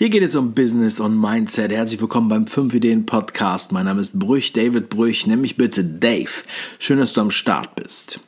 Hier geht es um Business und Mindset. Herzlich willkommen beim 5 Ideen Podcast. Mein Name ist Brüch, David Brüch. Nenn mich bitte Dave. Schön, dass du am Start bist.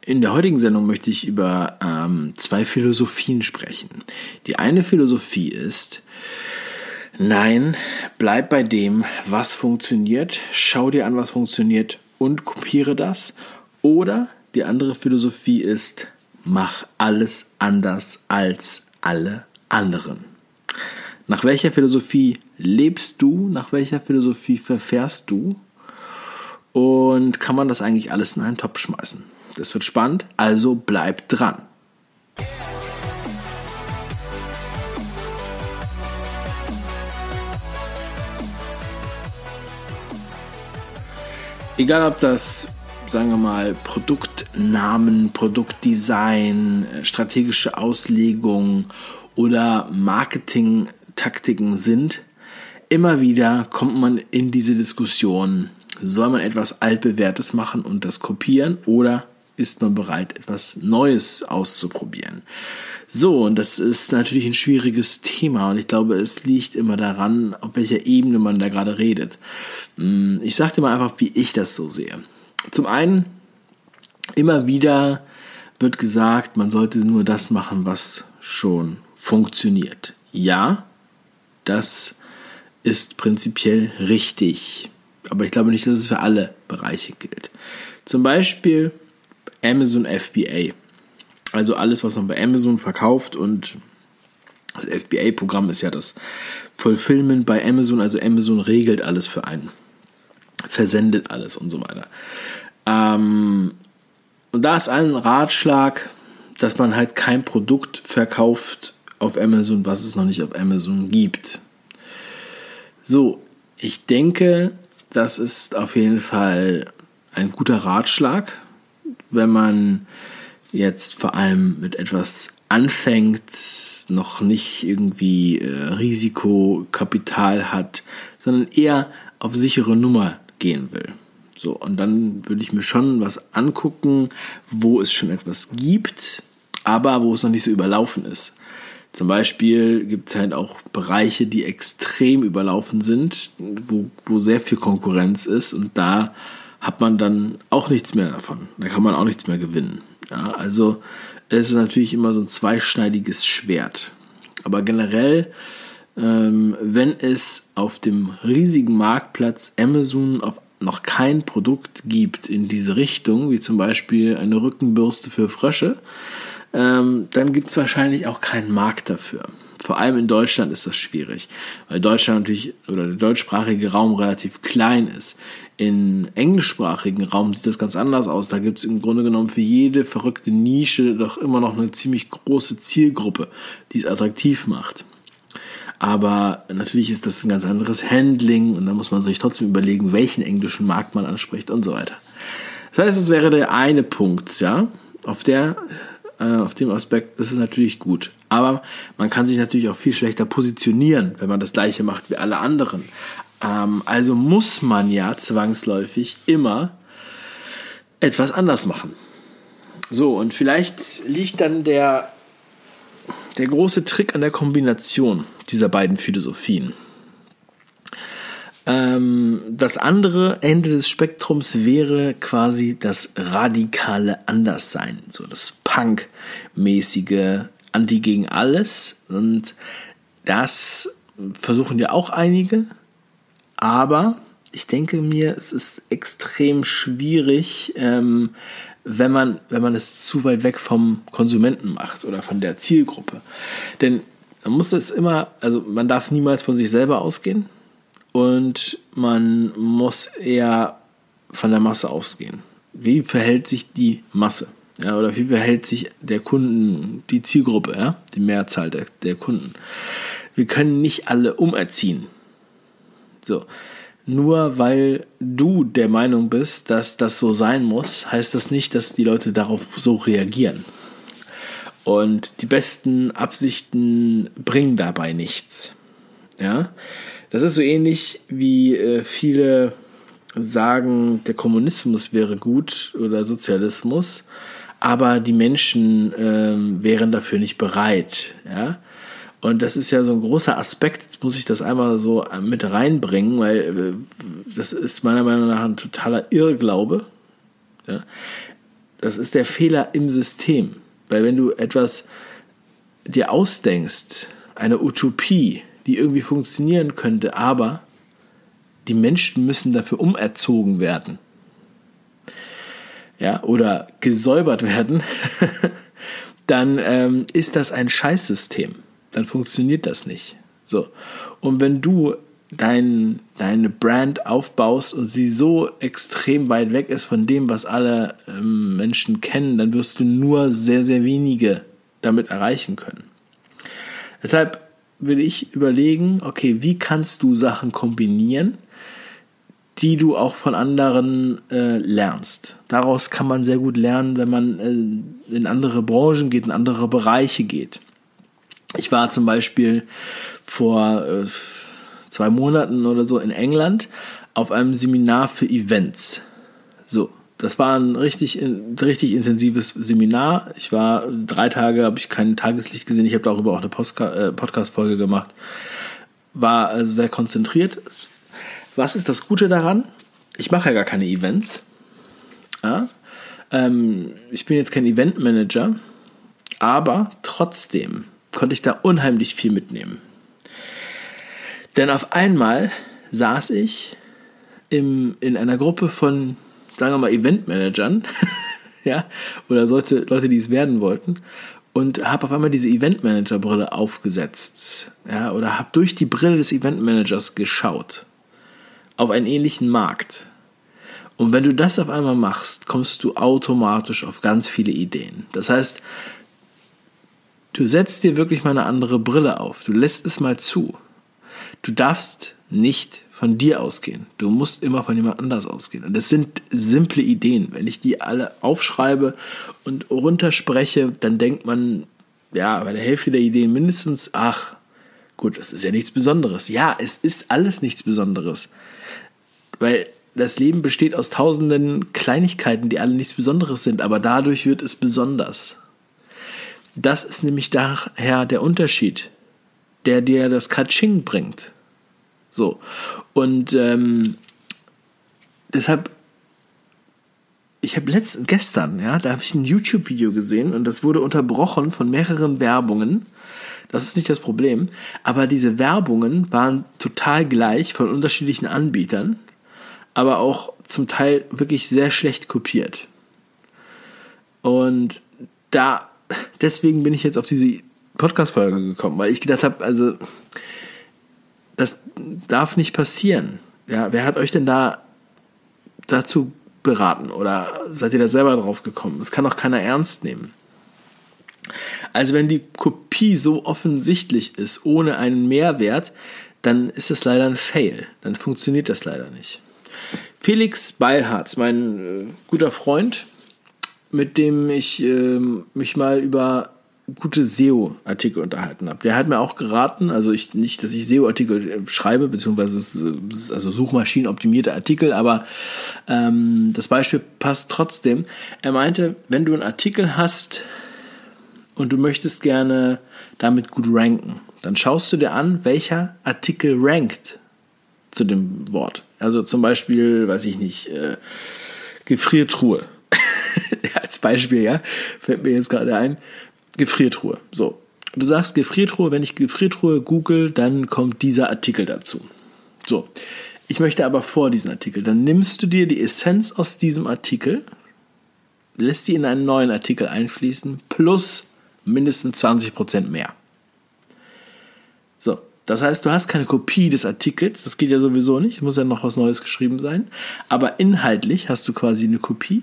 In der heutigen Sendung möchte ich über ähm, zwei Philosophien sprechen. Die eine Philosophie ist, nein, bleib bei dem, was funktioniert. Schau dir an, was funktioniert und kopiere das. Oder die andere Philosophie ist, mach alles anders als alle anderen. Nach welcher Philosophie lebst du? Nach welcher Philosophie verfährst du? Und kann man das eigentlich alles in einen Topf schmeißen? Das wird spannend, also bleib dran. Egal ob das, sagen wir mal, Produktnamen, Produktdesign, strategische Auslegung oder Marketing Taktiken sind, immer wieder kommt man in diese Diskussion, soll man etwas altbewährtes machen und das kopieren oder ist man bereit, etwas Neues auszuprobieren? So, und das ist natürlich ein schwieriges Thema und ich glaube, es liegt immer daran, auf welcher Ebene man da gerade redet. Hm, ich sage dir mal einfach, wie ich das so sehe. Zum einen, immer wieder wird gesagt, man sollte nur das machen, was schon funktioniert. Ja, das ist prinzipiell richtig. Aber ich glaube nicht, dass es für alle Bereiche gilt. Zum Beispiel Amazon FBA. Also alles, was man bei Amazon verkauft und das FBA-Programm ist ja das Fulfillment bei Amazon. Also Amazon regelt alles für einen. Versendet alles und so weiter. Ähm, und da ist ein Ratschlag, dass man halt kein Produkt verkauft auf Amazon, was es noch nicht auf Amazon gibt. So, ich denke, das ist auf jeden Fall ein guter Ratschlag, wenn man jetzt vor allem mit etwas anfängt, noch nicht irgendwie äh, Risikokapital hat, sondern eher auf sichere Nummer gehen will. So, und dann würde ich mir schon was angucken, wo es schon etwas gibt, aber wo es noch nicht so überlaufen ist. Zum Beispiel gibt es halt auch Bereiche, die extrem überlaufen sind, wo, wo sehr viel Konkurrenz ist und da hat man dann auch nichts mehr davon. Da kann man auch nichts mehr gewinnen. Ja, also es ist natürlich immer so ein zweischneidiges Schwert. Aber generell, ähm, wenn es auf dem riesigen Marktplatz Amazon auf noch kein Produkt gibt in diese Richtung, wie zum Beispiel eine Rückenbürste für Frösche, ähm, dann gibt es wahrscheinlich auch keinen Markt dafür. Vor allem in Deutschland ist das schwierig, weil Deutschland natürlich oder der deutschsprachige Raum relativ klein ist. In englischsprachigen Raum sieht das ganz anders aus. Da gibt es im Grunde genommen für jede verrückte Nische doch immer noch eine ziemlich große Zielgruppe, die es attraktiv macht. Aber natürlich ist das ein ganz anderes Handling und da muss man sich trotzdem überlegen, welchen englischen Markt man anspricht und so weiter. Das heißt, es wäre der eine Punkt, ja, auf der äh, auf dem Aspekt ist es natürlich gut. Aber man kann sich natürlich auch viel schlechter positionieren, wenn man das gleiche macht wie alle anderen. Ähm, also muss man ja zwangsläufig immer etwas anders machen. So, und vielleicht liegt dann der, der große Trick an der Kombination dieser beiden Philosophien. Ähm, das andere Ende des Spektrums wäre quasi das radikale Anderssein, so das Punk-mäßige Anti gegen alles. Und das versuchen ja auch einige, aber ich denke mir, es ist extrem schwierig, ähm, wenn man, wenn man es zu weit weg vom Konsumenten macht oder von der Zielgruppe. Denn man muss es immer, also man darf niemals von sich selber ausgehen und man muss eher von der Masse ausgehen. Wie verhält sich die Masse? Ja, oder wie verhält sich der Kunden, die Zielgruppe, ja, die Mehrzahl der, der Kunden? Wir können nicht alle umerziehen. So. Nur weil du der Meinung bist, dass das so sein muss, heißt das nicht, dass die Leute darauf so reagieren. Und die besten Absichten bringen dabei nichts. Ja, das ist so ähnlich wie äh, viele sagen, der Kommunismus wäre gut oder Sozialismus, aber die Menschen ähm, wären dafür nicht bereit. Ja? Und das ist ja so ein großer Aspekt, jetzt muss ich das einmal so mit reinbringen, weil äh, das ist meiner Meinung nach ein totaler Irrglaube. Ja? Das ist der Fehler im System. Weil wenn du etwas dir ausdenkst, eine Utopie, die irgendwie funktionieren könnte, aber die Menschen müssen dafür umerzogen werden. Ja, oder gesäubert werden, dann ähm, ist das ein Scheißsystem. Dann funktioniert das nicht. So. Und wenn du dein, deine Brand aufbaust und sie so extrem weit weg ist von dem, was alle ähm, Menschen kennen, dann wirst du nur sehr, sehr wenige damit erreichen können. Deshalb will ich überlegen, okay, wie kannst du Sachen kombinieren, die du auch von anderen äh, lernst. Daraus kann man sehr gut lernen, wenn man äh, in andere Branchen geht, in andere Bereiche geht. Ich war zum Beispiel vor äh, zwei Monaten oder so in England auf einem Seminar für Events. So, das war ein richtig, richtig intensives Seminar. Ich war drei Tage, habe ich kein Tageslicht gesehen. Ich habe darüber auch eine äh, Podcast-Folge gemacht. War also sehr konzentriert. Was ist das Gute daran? Ich mache ja gar keine Events. Ja? Ähm, ich bin jetzt kein Eventmanager, aber trotzdem konnte ich da unheimlich viel mitnehmen. Denn auf einmal saß ich im, in einer Gruppe von, sagen wir mal, Eventmanagern, ja, oder solche Leute, die es werden wollten, und habe auf einmal diese Eventmanager-Brille aufgesetzt, ja, oder habe durch die Brille des Eventmanagers geschaut auf einen ähnlichen Markt. Und wenn du das auf einmal machst, kommst du automatisch auf ganz viele Ideen. Das heißt, du setzt dir wirklich mal eine andere Brille auf. Du lässt es mal zu. Du darfst nicht von dir ausgehen. Du musst immer von jemand anders ausgehen. Und das sind simple Ideen. Wenn ich die alle aufschreibe und runterspreche, dann denkt man, ja, bei der Hälfte der Ideen mindestens, ach, gut, das ist ja nichts Besonderes. Ja, es ist alles nichts Besonderes. Weil das Leben besteht aus tausenden Kleinigkeiten, die alle nichts Besonderes sind, aber dadurch wird es besonders. Das ist nämlich daher der Unterschied, der dir das Kaching bringt. So. Und ähm, deshalb, ich habe letzten, gestern, ja, da habe ich ein YouTube-Video gesehen und das wurde unterbrochen von mehreren Werbungen. Das ist nicht das Problem. Aber diese Werbungen waren total gleich von unterschiedlichen Anbietern, aber auch zum Teil wirklich sehr schlecht kopiert. Und da, deswegen bin ich jetzt auf diese Podcast-Folge gekommen, weil ich gedacht habe, also das darf nicht passieren. Ja, wer hat euch denn da dazu beraten oder seid ihr da selber drauf gekommen? Das kann doch keiner ernst nehmen. Also wenn die Kopie so offensichtlich ist, ohne einen Mehrwert, dann ist es leider ein Fail. Dann funktioniert das leider nicht. Felix Beilharz, mein äh, guter Freund, mit dem ich äh, mich mal über gute SEO-Artikel unterhalten habe. Der hat mir auch geraten, also ich nicht, dass ich SEO-Artikel äh, schreibe, beziehungsweise also suchmaschinenoptimierte Artikel, aber ähm, das Beispiel passt trotzdem. Er meinte, wenn du einen Artikel hast und du möchtest gerne damit gut ranken, dann schaust du dir an, welcher Artikel rankt zu dem Wort. Also zum Beispiel, weiß ich nicht, äh, Gefriertruhe. Als Beispiel, ja, fällt mir jetzt gerade ein. Gefriertruhe. So. Du sagst Gefriertruhe, wenn ich Gefriertruhe google, dann kommt dieser Artikel dazu. So. Ich möchte aber vor diesen Artikel. Dann nimmst du dir die Essenz aus diesem Artikel, lässt die in einen neuen Artikel einfließen, plus mindestens 20% mehr. So. Das heißt, du hast keine Kopie des Artikels, das geht ja sowieso nicht, muss ja noch was Neues geschrieben sein, aber inhaltlich hast du quasi eine Kopie,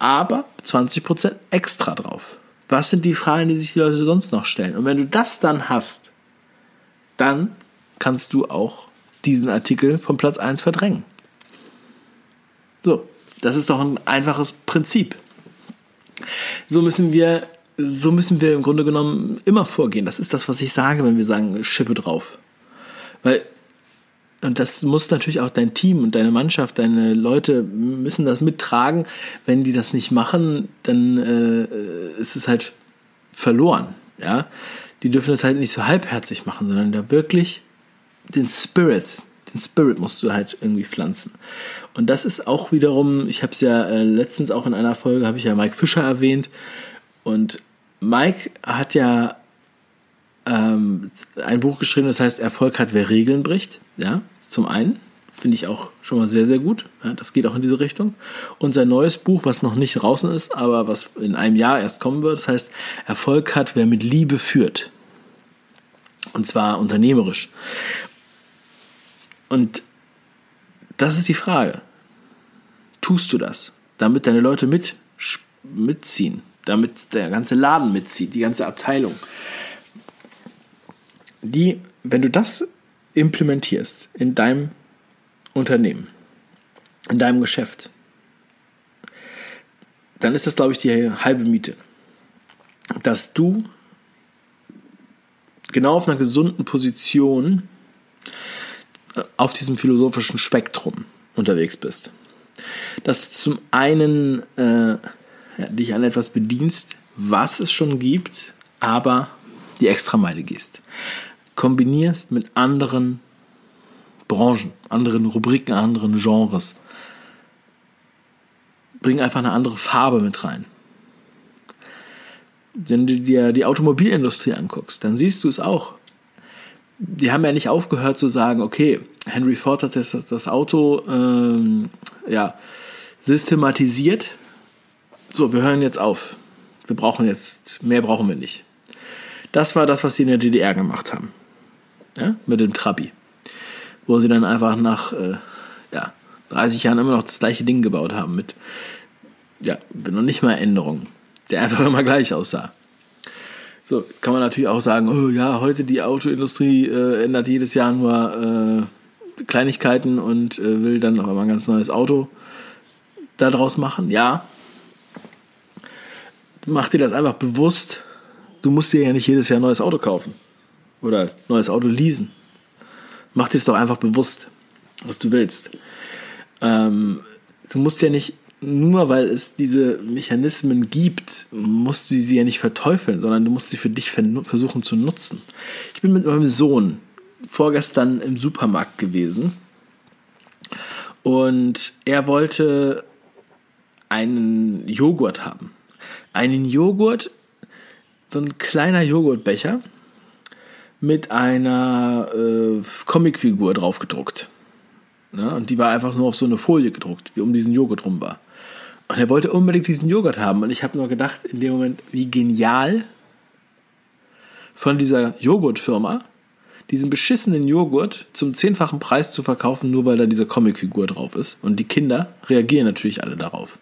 aber 20% extra drauf. Was sind die Fragen, die sich die Leute sonst noch stellen? Und wenn du das dann hast, dann kannst du auch diesen Artikel von Platz 1 verdrängen. So, das ist doch ein einfaches Prinzip. So müssen wir, so müssen wir im Grunde genommen immer vorgehen. Das ist das, was ich sage, wenn wir sagen, Schippe drauf. Weil und das muss natürlich auch dein Team und deine Mannschaft, deine Leute müssen das mittragen. Wenn die das nicht machen, dann äh, ist es halt verloren. Ja, die dürfen das halt nicht so halbherzig machen, sondern da wirklich den Spirit, den Spirit musst du halt irgendwie pflanzen. Und das ist auch wiederum, ich habe es ja äh, letztens auch in einer Folge, habe ich ja Mike Fischer erwähnt. Und Mike hat ja ähm, ein Buch geschrieben, das heißt Erfolg hat, wer Regeln bricht. Ja, zum einen. Finde ich auch schon mal sehr, sehr gut. Ja, das geht auch in diese Richtung. Und sein neues Buch, was noch nicht draußen ist, aber was in einem Jahr erst kommen wird, das heißt Erfolg hat, wer mit Liebe führt. Und zwar unternehmerisch. Und das ist die Frage. Tust du das, damit deine Leute mit, mitziehen, damit der ganze Laden mitzieht, die ganze Abteilung? Die, wenn du das implementierst in deinem Unternehmen, in deinem Geschäft, dann ist das, glaube ich, die halbe Miete. Dass du genau auf einer gesunden Position auf diesem philosophischen Spektrum unterwegs bist. Dass du zum einen äh, dich an etwas bedienst, was es schon gibt, aber die Extrameile gehst. Kombinierst mit anderen Branchen, anderen Rubriken, anderen Genres. Bring einfach eine andere Farbe mit rein. Wenn du dir die Automobilindustrie anguckst, dann siehst du es auch die haben ja nicht aufgehört zu sagen, okay, Henry Ford hat das, das Auto ähm, ja, systematisiert. So, wir hören jetzt auf. Wir brauchen jetzt, mehr brauchen wir nicht. Das war das, was sie in der DDR gemacht haben. Ja, mit dem Trabi. Wo sie dann einfach nach äh, ja, 30 Jahren immer noch das gleiche Ding gebaut haben. Mit, ja, noch nicht mal Änderungen. Der einfach immer gleich aussah. So, jetzt kann man natürlich auch sagen, oh ja, heute die Autoindustrie äh, ändert jedes Jahr nur äh, Kleinigkeiten und äh, will dann noch einmal ein ganz neues Auto daraus machen. Ja, mach dir das einfach bewusst. Du musst dir ja nicht jedes Jahr ein neues Auto kaufen oder neues Auto leasen. Mach dir es doch einfach bewusst, was du willst. Ähm, du musst ja nicht nur weil es diese Mechanismen gibt, musst du sie ja nicht verteufeln, sondern du musst sie für dich versuchen zu nutzen. Ich bin mit meinem Sohn vorgestern im Supermarkt gewesen und er wollte einen Joghurt haben. Einen Joghurt, so ein kleiner Joghurtbecher mit einer äh, Comicfigur drauf gedruckt. Ja, und die war einfach nur auf so eine Folie gedruckt, wie um diesen Joghurt rum war. Und er wollte unbedingt diesen Joghurt haben. Und ich habe nur gedacht, in dem Moment, wie genial von dieser Joghurtfirma, diesen beschissenen Joghurt zum zehnfachen Preis zu verkaufen, nur weil da diese Comicfigur drauf ist. Und die Kinder reagieren natürlich alle darauf.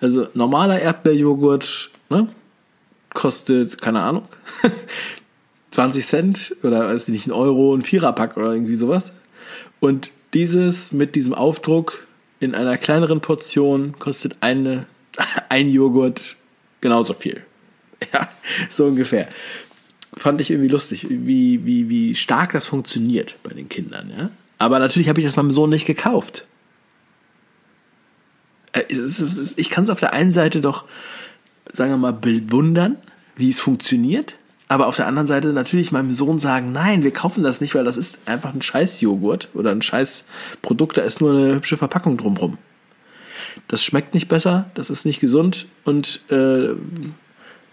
Also normaler Erdbeerjoghurt ne, kostet, keine Ahnung, 20 Cent oder weiß nicht, ein Euro, ein Viererpack oder irgendwie sowas. Und dieses mit diesem Aufdruck in einer kleineren Portion kostet eine, ein Joghurt genauso viel. Ja, so ungefähr. Fand ich irgendwie lustig, wie, wie, wie stark das funktioniert bei den Kindern. Ja? Aber natürlich habe ich das meinem Sohn nicht gekauft. Äh, ich kann es auf der einen Seite doch, sagen wir mal, bewundern, wie es funktioniert. Aber auf der anderen Seite natürlich meinem Sohn sagen, nein, wir kaufen das nicht, weil das ist einfach ein Scheiß-Joghurt oder ein Scheiß-Produkt, da ist nur eine hübsche Verpackung drumrum. Das schmeckt nicht besser, das ist nicht gesund und äh,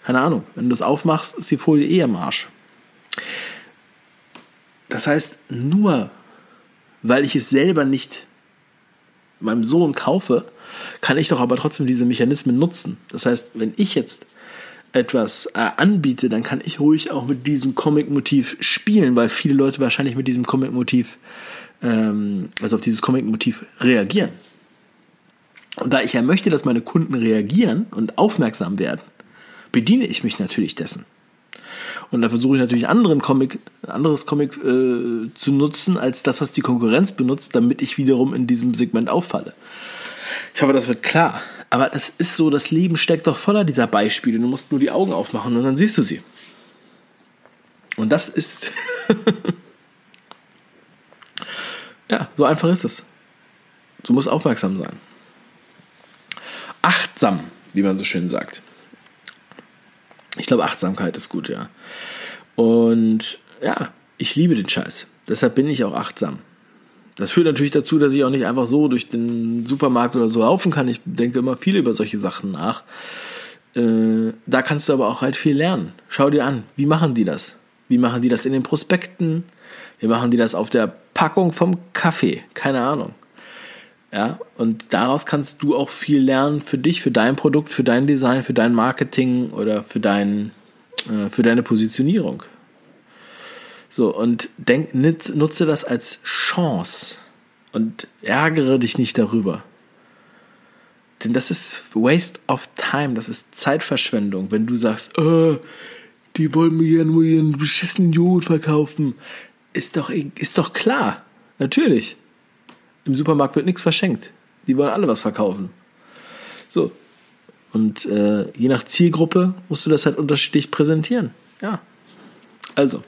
keine Ahnung, wenn du das aufmachst, ist die Folie eh am Arsch. Das heißt, nur weil ich es selber nicht meinem Sohn kaufe, kann ich doch aber trotzdem diese Mechanismen nutzen. Das heißt, wenn ich jetzt etwas äh, anbiete, dann kann ich ruhig auch mit diesem Comic-Motiv spielen, weil viele Leute wahrscheinlich mit diesem Comic-Motiv, ähm, also auf dieses Comic-Motiv reagieren. Und da ich ja möchte, dass meine Kunden reagieren und aufmerksam werden, bediene ich mich natürlich dessen. Und da versuche ich natürlich anderen Comic, anderes Comic äh, zu nutzen, als das, was die Konkurrenz benutzt, damit ich wiederum in diesem Segment auffalle. Ich hoffe, das wird klar. Aber das ist so, das Leben steckt doch voller dieser Beispiele. Du musst nur die Augen aufmachen und dann siehst du sie. Und das ist. ja, so einfach ist es. Du musst aufmerksam sein. Achtsam, wie man so schön sagt. Ich glaube, Achtsamkeit ist gut, ja. Und ja, ich liebe den Scheiß. Deshalb bin ich auch achtsam. Das führt natürlich dazu, dass ich auch nicht einfach so durch den Supermarkt oder so laufen kann. Ich denke immer viel über solche Sachen nach. Äh, da kannst du aber auch halt viel lernen. Schau dir an, wie machen die das? Wie machen die das in den Prospekten? Wie machen die das auf der Packung vom Kaffee? Keine Ahnung. Ja, und daraus kannst du auch viel lernen für dich, für dein Produkt, für dein Design, für dein Marketing oder für, dein, äh, für deine Positionierung. So, und denk, nutze das als Chance und ärgere dich nicht darüber. Denn das ist Waste of Time, das ist Zeitverschwendung, wenn du sagst, oh, die wollen mir ja nur ihren beschissenen Joghurt verkaufen. Ist doch, ist doch klar. Natürlich. Im Supermarkt wird nichts verschenkt. Die wollen alle was verkaufen. So. Und äh, je nach Zielgruppe musst du das halt unterschiedlich präsentieren. Ja. Also.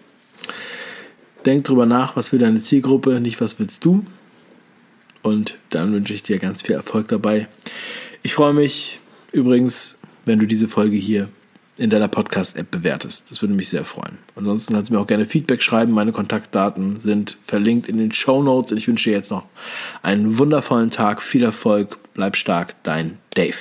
Denk drüber nach, was will deine Zielgruppe, nicht was willst du. Und dann wünsche ich dir ganz viel Erfolg dabei. Ich freue mich übrigens, wenn du diese Folge hier in deiner Podcast-App bewertest. Das würde mich sehr freuen. Ansonsten kannst du mir auch gerne Feedback schreiben. Meine Kontaktdaten sind verlinkt in den Show Notes. Und ich wünsche dir jetzt noch einen wundervollen Tag, viel Erfolg, bleib stark, dein Dave.